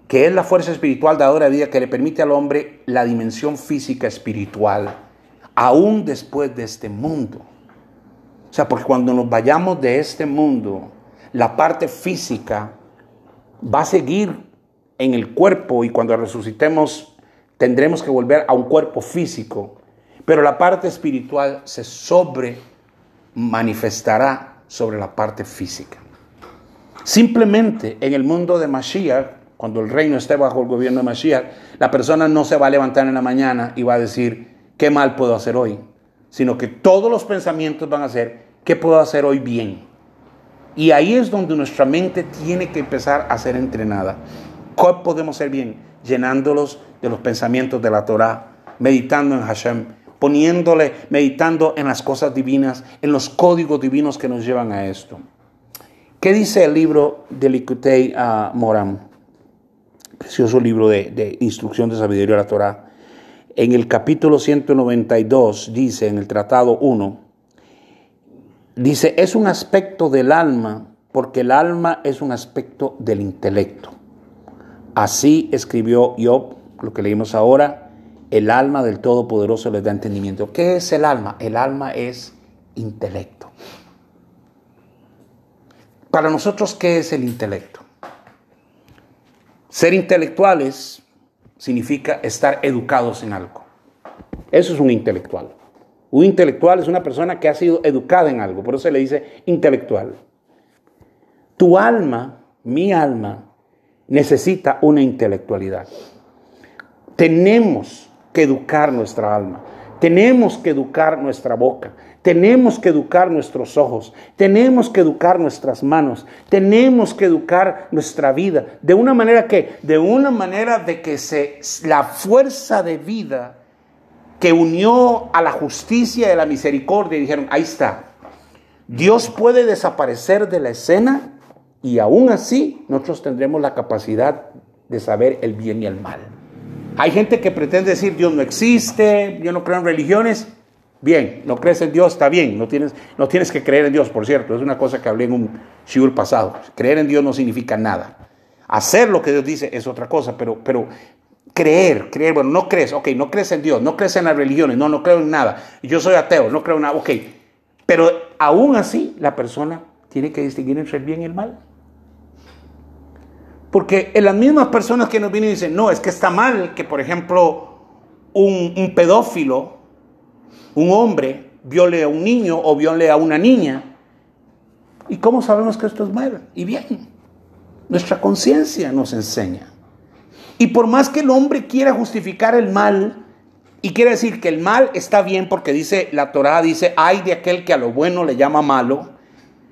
Speaker 1: Que es la fuerza espiritual dadora de vida que le permite al hombre la dimensión física espiritual, aún después de este mundo. O sea, porque cuando nos vayamos de este mundo, la parte física va a seguir en el cuerpo y cuando resucitemos tendremos que volver a un cuerpo físico, pero la parte espiritual se sobre manifestará sobre la parte física. Simplemente en el mundo de Mashiach, cuando el reino esté bajo el gobierno de Mashiach, la persona no se va a levantar en la mañana y va a decir, ¿qué mal puedo hacer hoy? Sino que todos los pensamientos van a ser, ¿qué puedo hacer hoy bien? Y ahí es donde nuestra mente tiene que empezar a ser entrenada. ¿Cómo podemos ser bien? Llenándolos de los pensamientos de la Torah, meditando en Hashem, poniéndole, meditando en las cosas divinas, en los códigos divinos que nos llevan a esto. ¿Qué dice el libro de Likutei a Moram? Precioso libro de, de instrucción de sabiduría de la Torah. En el capítulo 192 dice, en el tratado 1, Dice, es un aspecto del alma, porque el alma es un aspecto del intelecto. Así escribió Job, lo que leímos ahora, el alma del Todopoderoso les da entendimiento. ¿Qué es el alma? El alma es intelecto. Para nosotros, ¿qué es el intelecto? Ser intelectuales significa estar educados en algo. Eso es un intelectual. Un intelectual es una persona que ha sido educada en algo, por eso se le dice intelectual. Tu alma, mi alma, necesita una intelectualidad. Tenemos que educar nuestra alma, tenemos que educar nuestra boca, Tenemos que educar nuestros ojos, tenemos que educar nuestras manos, tenemos que educar nuestra vida. ¿De una manera que? De una manera de que se, la fuerza de vida que unió a la justicia y a la misericordia y dijeron, ahí está, Dios puede desaparecer de la escena y aún así nosotros tendremos la capacidad de saber el bien y el mal. Hay gente que pretende decir Dios no existe, yo no creo en religiones. Bien, no crees en Dios, está bien, no tienes, no tienes que creer en Dios, por cierto, es una cosa que hablé en un shiur pasado. Creer en Dios no significa nada. Hacer lo que Dios dice es otra cosa, pero, pero creer, creer, bueno, no crees, ok, no crees en Dios, no crees en las religiones, no, no creo en nada. Yo soy ateo, no creo en nada, ok. Pero aún así la persona tiene que distinguir entre el bien y el mal. Porque en las mismas personas que nos vienen y dicen, no, es que está mal que, por ejemplo, un, pedófilo, un hombre, viole a un niño o viole a una niña. ¿Y cómo sabemos que esto es mal? Y bien, nuestra conciencia nos enseña. Y por más que el hombre quiera justificar el mal, y quiere decir que el mal está bien porque dice, la Torah dice, hay de aquel que a lo bueno le llama malo,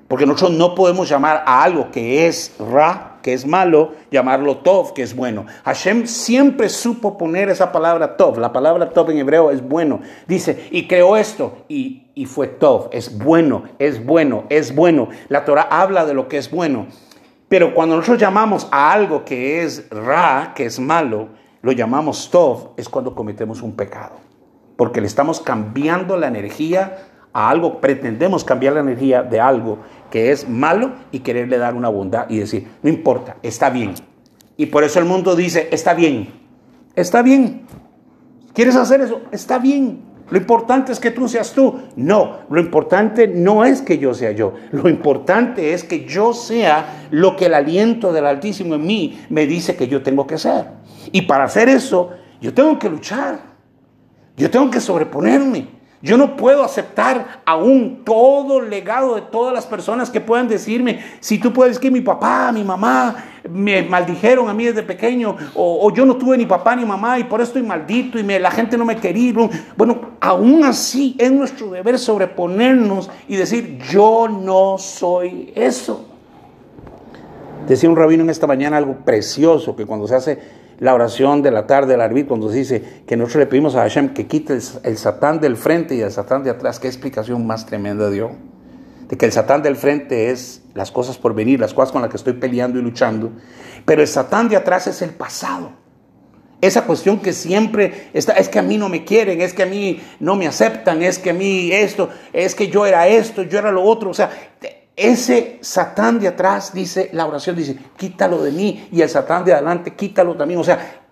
Speaker 1: porque nosotros no podemos llamar a algo que es ra, que es malo, llamarlo tov, que es bueno. Hashem siempre supo poner esa palabra tov. La palabra tov en hebreo es bueno. Dice, y creó esto, y, y fue tov. Es bueno, es bueno, es bueno. La Torah habla de lo que es bueno. Pero cuando nosotros llamamos a algo que es ra, que es malo, lo llamamos tov, es cuando cometemos un pecado. Porque le estamos cambiando la energía a algo, pretendemos cambiar la energía de algo que es malo y quererle dar una bondad y decir, no importa, está bien. Y por eso el mundo dice, está bien, está bien. ¿Quieres hacer eso? Está bien. Lo importante es que tú seas tú. No, lo importante no es que yo sea yo. Lo importante es que yo sea lo que el aliento del Altísimo en mí me dice que yo tengo que ser. Y para hacer eso, yo tengo que luchar. Yo tengo que sobreponerme. Yo no puedo aceptar aún todo el legado de todas las personas que puedan decirme, si tú puedes que mi papá, mi mamá me maldijeron a mí desde pequeño, o, yo no tuve ni papá ni mamá y por eso estoy maldito y la gente no me quería. Bueno, aún así es nuestro deber sobreponernos y decir, yo no soy eso. Decía un rabino en esta mañana algo precioso, que cuando se hace la oración de la tarde, el arbit, cuando dice que nosotros le pedimos a Hashem que quite el, satán del frente y el satán de atrás. Qué explicación más tremenda dio. De que el satán del frente es las cosas por venir, las cosas con las que estoy peleando y luchando. Pero el satán de atrás es el pasado. Esa cuestión que siempre está, es que a mí no me quieren, es que a mí no me aceptan, es que a mí esto, es que yo era esto, yo era lo otro. O sea, ese Satán de atrás, dice la oración, dice, quítalo de mí, y el Satán de adelante, quítalo también. O sea,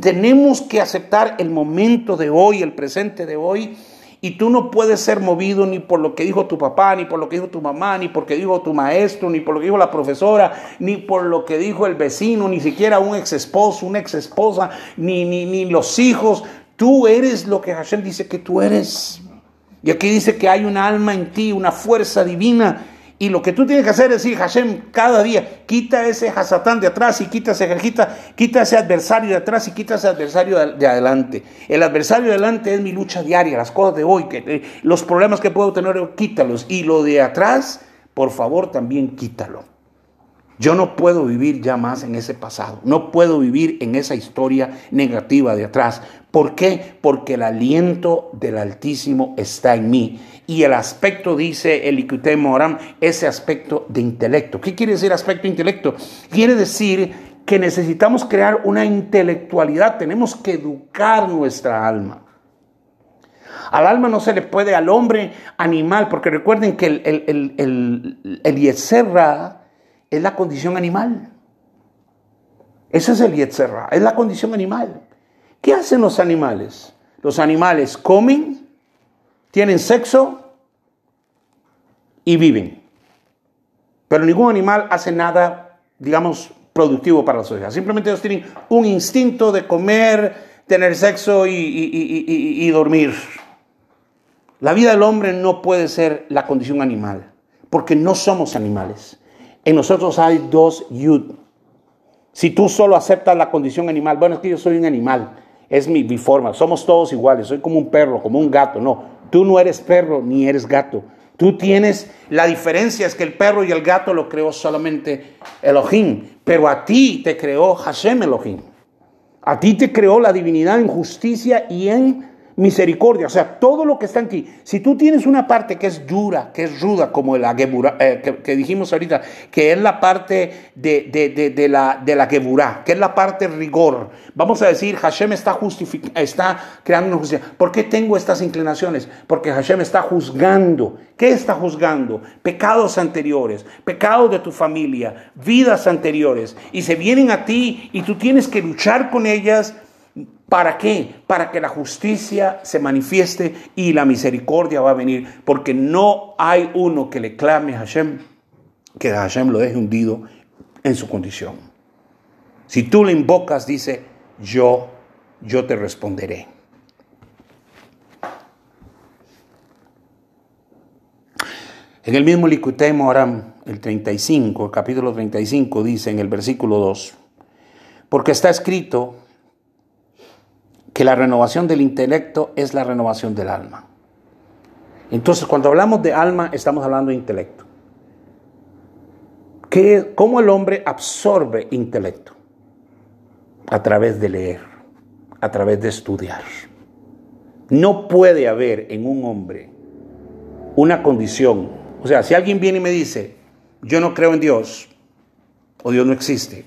Speaker 1: tenemos que aceptar el momento de hoy, el presente de hoy, y tú no puedes ser movido ni por lo que dijo tu papá, ni por lo que dijo tu mamá, ni por lo que dijo tu maestro, ni por lo que dijo la profesora, ni por lo que dijo el vecino, ni siquiera un ex esposo, una ex esposa, ni, ni, ni los hijos. Tú eres lo que Hashem dice que tú eres. Y aquí dice que hay un alma en ti, una fuerza divina y lo que tú tienes que hacer es decir, Hashem, cada día, quita ese Hasatán de atrás y quita ese, quita, quita ese adversario de atrás y quita ese adversario de, adelante. El adversario de adelante es mi lucha diaria, las cosas de hoy, que, eh, los problemas que puedo tener, quítalos. Y lo de atrás, por favor, también quítalo. Yo no puedo vivir ya más en ese pasado, no puedo vivir en esa historia negativa de atrás. ¿Por qué? Porque el aliento del Altísimo está en mí. Y el aspecto, dice el Ikute Moram, ese aspecto de intelecto. ¿Qué quiere decir aspecto de intelecto? Quiere decir que necesitamos crear una intelectualidad, tenemos que educar nuestra alma. Al alma no se le puede, al hombre animal, porque recuerden que el, el, el, el, es la condición animal. Ese es el Yetzerra, es la condición animal. ¿Qué hacen los animales? Los animales comen, tienen sexo y viven. Pero ningún animal hace nada, digamos, productivo para la sociedad. Simplemente ellos tienen un instinto de comer, tener sexo y, dormir. La vida del hombre no puede ser la condición animal, porque no somos animales. En nosotros hay dos yud. Si tú solo aceptas la condición animal, bueno, es que yo soy un animal, es mi, forma, somos todos iguales, soy como un perro, como un gato, no. Tú no eres perro ni eres gato. Tú tienes, la diferencia es que el perro y el gato lo creó solamente Elohim, pero a ti te creó Hashem Elohim. A ti te creó la divinidad en justicia y en misericordia, o sea, todo lo que está en ti. Si tú tienes una parte que es dura, que es ruda, como el eh, que, dijimos ahorita, que es la parte de, la, de la geburá, que es la parte rigor, vamos a decir, Hashem está, está creando una justicia. ¿Por qué tengo estas inclinaciones? Porque Hashem está juzgando. ¿Qué está juzgando? Pecados anteriores, pecados de tu familia, vidas anteriores, y se vienen a ti y tú tienes que luchar con ellas ¿Para qué? Para que la justicia se manifieste y la misericordia va a venir. Porque no hay uno que le clame a Hashem, que Hashem lo deje hundido en su condición. Si tú le invocas, dice, yo, yo te responderé. En el mismo Likutei Moram, el 35, el capítulo 35, dice en el versículo 2, porque está escrito, que la renovación del intelecto es la renovación del alma. Entonces, cuando hablamos de alma, estamos hablando de intelecto. ¿Qué, ¿Cómo el hombre absorbe intelecto? A través de leer, a través de estudiar. No puede haber en un hombre una condición. O sea, si alguien viene y me dice, yo no creo en Dios, o Dios no existe,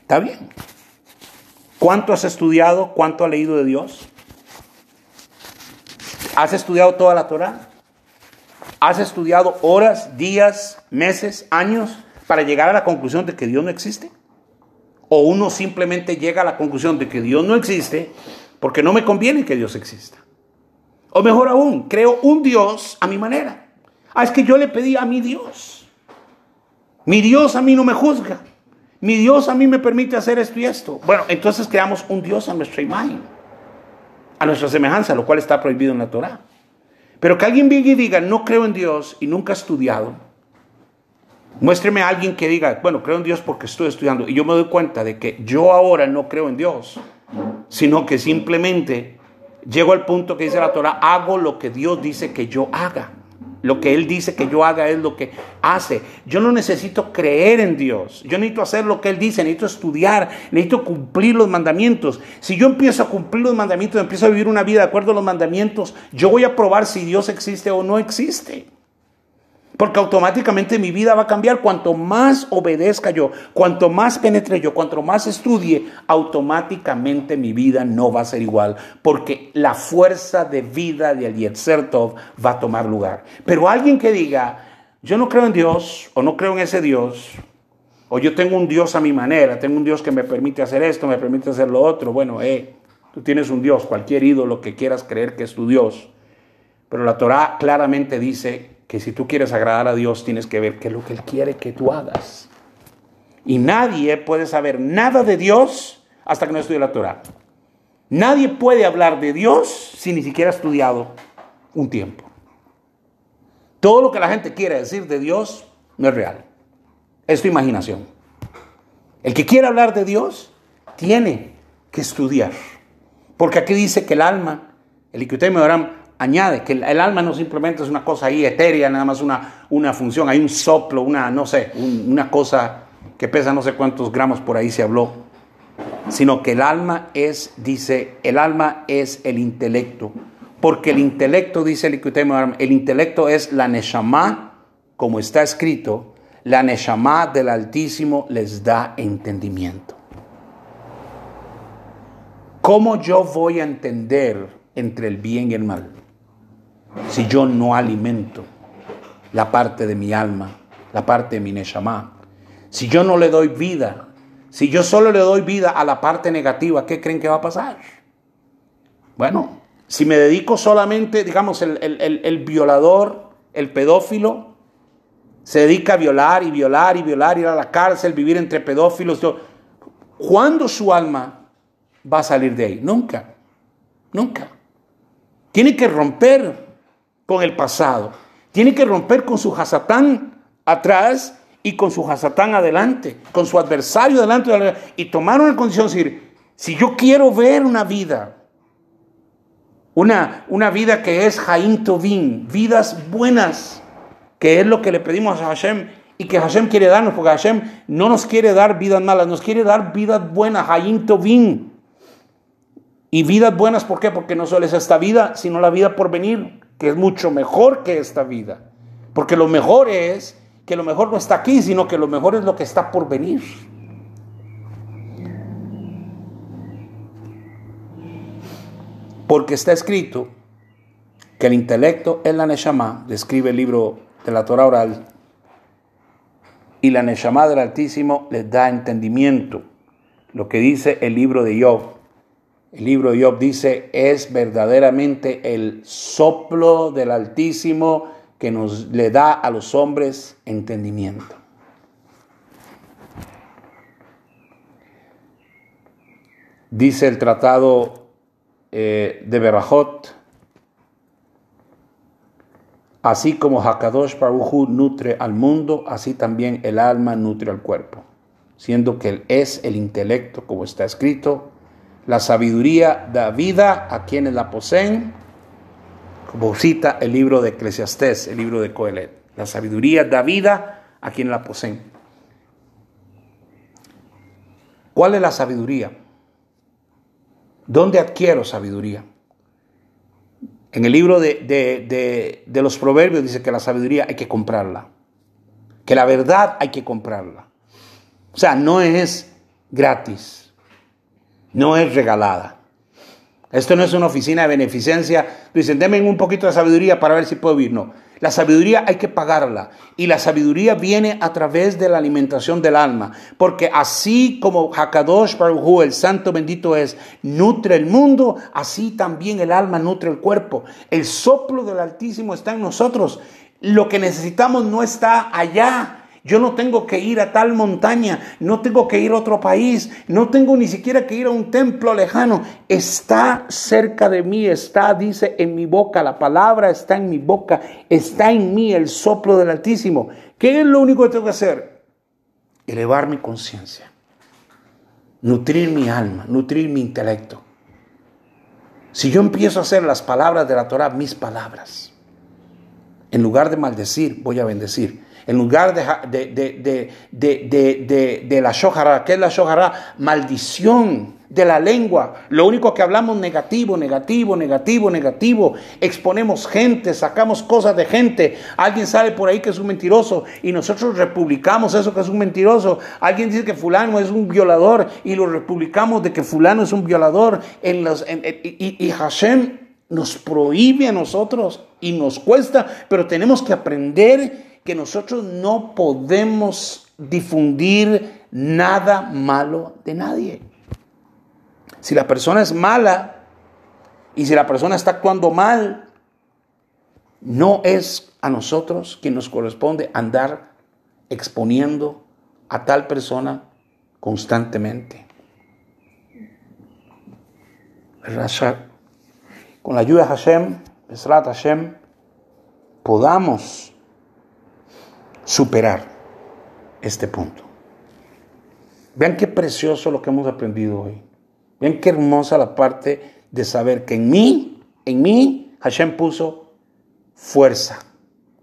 Speaker 1: está bien. ¿Cuánto has estudiado? ¿Cuánto has leído de Dios? ¿Has estudiado toda la Torah? ¿Has estudiado horas, días, meses, años para llegar a la conclusión de que Dios no existe? ¿O uno simplemente llega a la conclusión de que Dios no existe porque no me conviene que Dios exista? O mejor aún, creo un Dios a mi manera. Ah, es que yo le pedí a mi Dios. Mi Dios a mí no me juzga. Mi Dios a mí me permite hacer esto y esto. Bueno, entonces creamos un Dios a nuestra imagen, a nuestra semejanza, lo cual está prohibido en la Torah. Pero que alguien venga y diga, no creo en Dios y nunca ha estudiado. Muéstreme a alguien que diga, bueno, creo en Dios porque estoy estudiando. Y yo me doy cuenta de que yo ahora no creo en Dios, sino que simplemente llego al punto que dice la Torah, hago lo que Dios dice que yo haga. Lo que Él dice que yo haga es lo que hace. Yo no necesito creer en Dios. Yo necesito hacer lo que Él dice. Necesito estudiar. Necesito cumplir los mandamientos. Si yo empiezo a cumplir los mandamientos, empiezo a vivir una vida de acuerdo a los mandamientos, yo voy a probar si Dios existe o no existe. Porque automáticamente mi vida va a cambiar. Cuanto más obedezca yo, cuanto más penetre yo, cuanto más estudie, automáticamente mi vida no va a ser igual. Porque la fuerza de vida de Yetzer Tov va a tomar lugar. Pero alguien que diga, yo no creo en Dios o no creo en ese Dios, o yo tengo un Dios a mi manera, tengo un Dios que me permite hacer esto, me permite hacer lo otro. Bueno, eh, tú tienes un Dios, cualquier ídolo que quieras creer que es tu Dios. Pero la Torah claramente dice que si tú quieres agradar a Dios tienes que ver qué es lo que Él quiere que tú hagas. Y nadie puede saber nada de Dios hasta que no estudie la Torah. Nadie puede hablar de Dios si ni siquiera ha estudiado un tiempo. Todo lo que la gente quiere decir de Dios no es real. Es tu imaginación. El que quiere hablar de Dios tiene que estudiar. Porque aquí dice que el alma, el me Oram, añade que el, alma no simplemente es una cosa ahí etérea, nada más una, una función, hay un soplo, una, no sé, una cosa que pesa no sé cuántos gramos por ahí se habló, sino que el alma es, dice, el alma es el intelecto, porque el intelecto, dice el el intelecto es la neshama, como está escrito, la neshama del Altísimo les da entendimiento. ¿Cómo yo voy a entender entre el bien y el mal? Si yo no alimento la parte de mi alma, la parte de mi Neshama, si yo no le doy vida, si yo solo le doy vida a la parte negativa, ¿qué creen que va a pasar? Bueno, si me dedico solamente, digamos, el, el violador, el pedófilo, se dedica a violar y violar y violar, ir a la cárcel, vivir entre pedófilos, ¿cuándo su alma va a salir de ahí? Nunca, nunca. Tiene que romper con el pasado. Tiene que romper con su Hasatán atrás y con su Hasatán adelante, con su adversario adelante y tomar una condición, decir, si yo quiero ver una vida Una, una vida que es Jaim Tovim, vidas buenas, que es lo que le pedimos a Hashem y que Hashem quiere darnos, porque Hashem no nos quiere dar vidas malas, nos quiere dar vidas buenas, Jaim Tovim. Y vidas buenas, ¿por qué? Porque no solo es esta vida, sino la vida por venir, que es mucho mejor que esta vida. Porque lo mejor es que lo mejor no está aquí, sino que lo mejor es lo que está por venir. Porque está escrito que el intelecto es la Neshama, describe el libro de la Torah oral, y la Neshama del Altísimo les da entendimiento. Lo que dice el libro de Job. El libro de Job dice, es verdaderamente el soplo del Altísimo que nos le da a los hombres entendimiento. Dice el tratado eh, de Berajot, así como Hakadosh Baruchu nutre al mundo, así también el alma nutre al cuerpo, siendo que es el intelecto, como está escrito, la sabiduría da vida a quienes la poseen, como cita el libro de Eclesiastés, el libro de Coelet. La sabiduría da vida a quienes la poseen. ¿Cuál es la sabiduría? ¿Dónde adquiero sabiduría? En el libro de, los proverbios dice que la sabiduría hay que comprarla, que la verdad hay que comprarla. O sea, no es gratis, no es regalada. Esto no es una oficina de beneficencia. Dicen, denme un poquito de sabiduría para ver si puedo vivir. No. La sabiduría hay que pagarla. Y la sabiduría viene a través de la alimentación del alma. Porque así como Hakadosh Baruj el santo bendito es, nutre el mundo, así también el alma nutre el cuerpo. El soplo del Altísimo está en nosotros. Lo que necesitamos no está allá. Yo no tengo que ir a tal montaña, no tengo que ir a otro país, no tengo ni siquiera que ir a un templo lejano. Está cerca de mí, está, dice, en mi boca, la palabra está en mi boca, está en mí el soplo del Altísimo. ¿Qué es lo único que tengo que hacer? Elevar mi conciencia, nutrir mi alma, nutrir mi intelecto. Si yo empiezo a hacer las palabras de la Torah mis palabras, en lugar de maldecir, voy a bendecir. En lugar de, de, la shohara, ¿qué es la shohara? Maldición de la lengua. Lo único que hablamos negativo, negativo, negativo, negativo. Exponemos gente, sacamos cosas de gente. Alguien sabe por ahí que es un mentiroso y nosotros republicamos eso que es un mentiroso. Alguien dice que fulano es un violador y lo republicamos de que fulano es un violador. En los, y Hashem nos prohíbe a nosotros y nos cuesta, pero tenemos que aprender que nosotros no podemos difundir nada malo de nadie. Si la persona es mala y si la persona está actuando mal, no es a nosotros quien nos corresponde andar exponiendo a tal persona constantemente. Con la ayuda de Hashem, Hashem, podamos superar este punto. Vean qué precioso lo que hemos aprendido hoy. Vean qué hermosa la parte de saber que en mí, en mí, Hashem puso fuerza,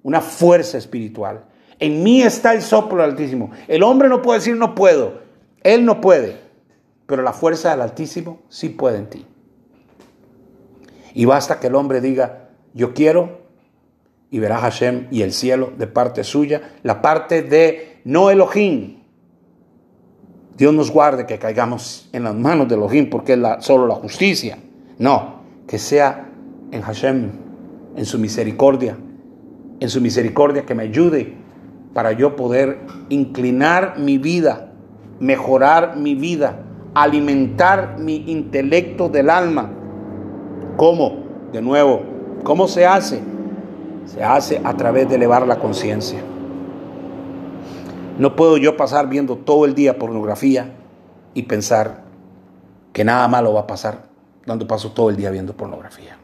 Speaker 1: una fuerza espiritual. En mí está el soplo del Altísimo. El hombre no puede decir no puedo, él no puede, pero la fuerza del Altísimo sí puede en ti. Y basta que el hombre diga, yo quiero, y verá Hashem y el cielo de parte suya, la parte de no Elohim. Dios nos guarde que caigamos en las manos de Elohim porque es la, solo la justicia. No, que sea en Hashem, en su misericordia, en su misericordia que me ayude para yo poder inclinar mi vida, mejorar mi vida, alimentar mi intelecto del alma. ¿Cómo? De nuevo, ¿cómo se hace? Se hace a través de elevar la conciencia. No puedo yo pasar viendo todo el día pornografía y pensar que nada malo va a pasar cuando paso todo el día viendo pornografía.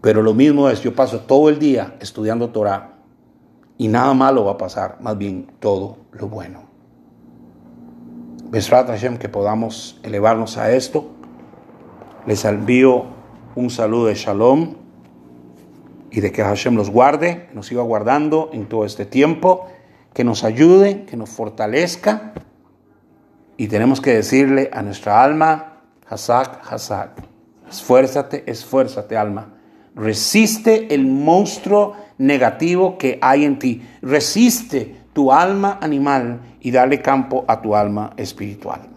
Speaker 1: Pero lo mismo es, yo paso todo el día estudiando Torah y nada malo va a pasar, más bien todo lo bueno. Besrat Hashem, que podamos elevarnos a esto. Les envío un saludo de shalom y de que Hashem los guarde, nos siga guardando en todo este tiempo, que nos ayude, que nos fortalezca. Y tenemos que decirle a nuestra alma, Hazak, Hazak, esfuérzate, esfuérzate alma. Resiste el monstruo negativo que hay en ti. Resiste tu alma animal y dale campo a tu alma espiritual.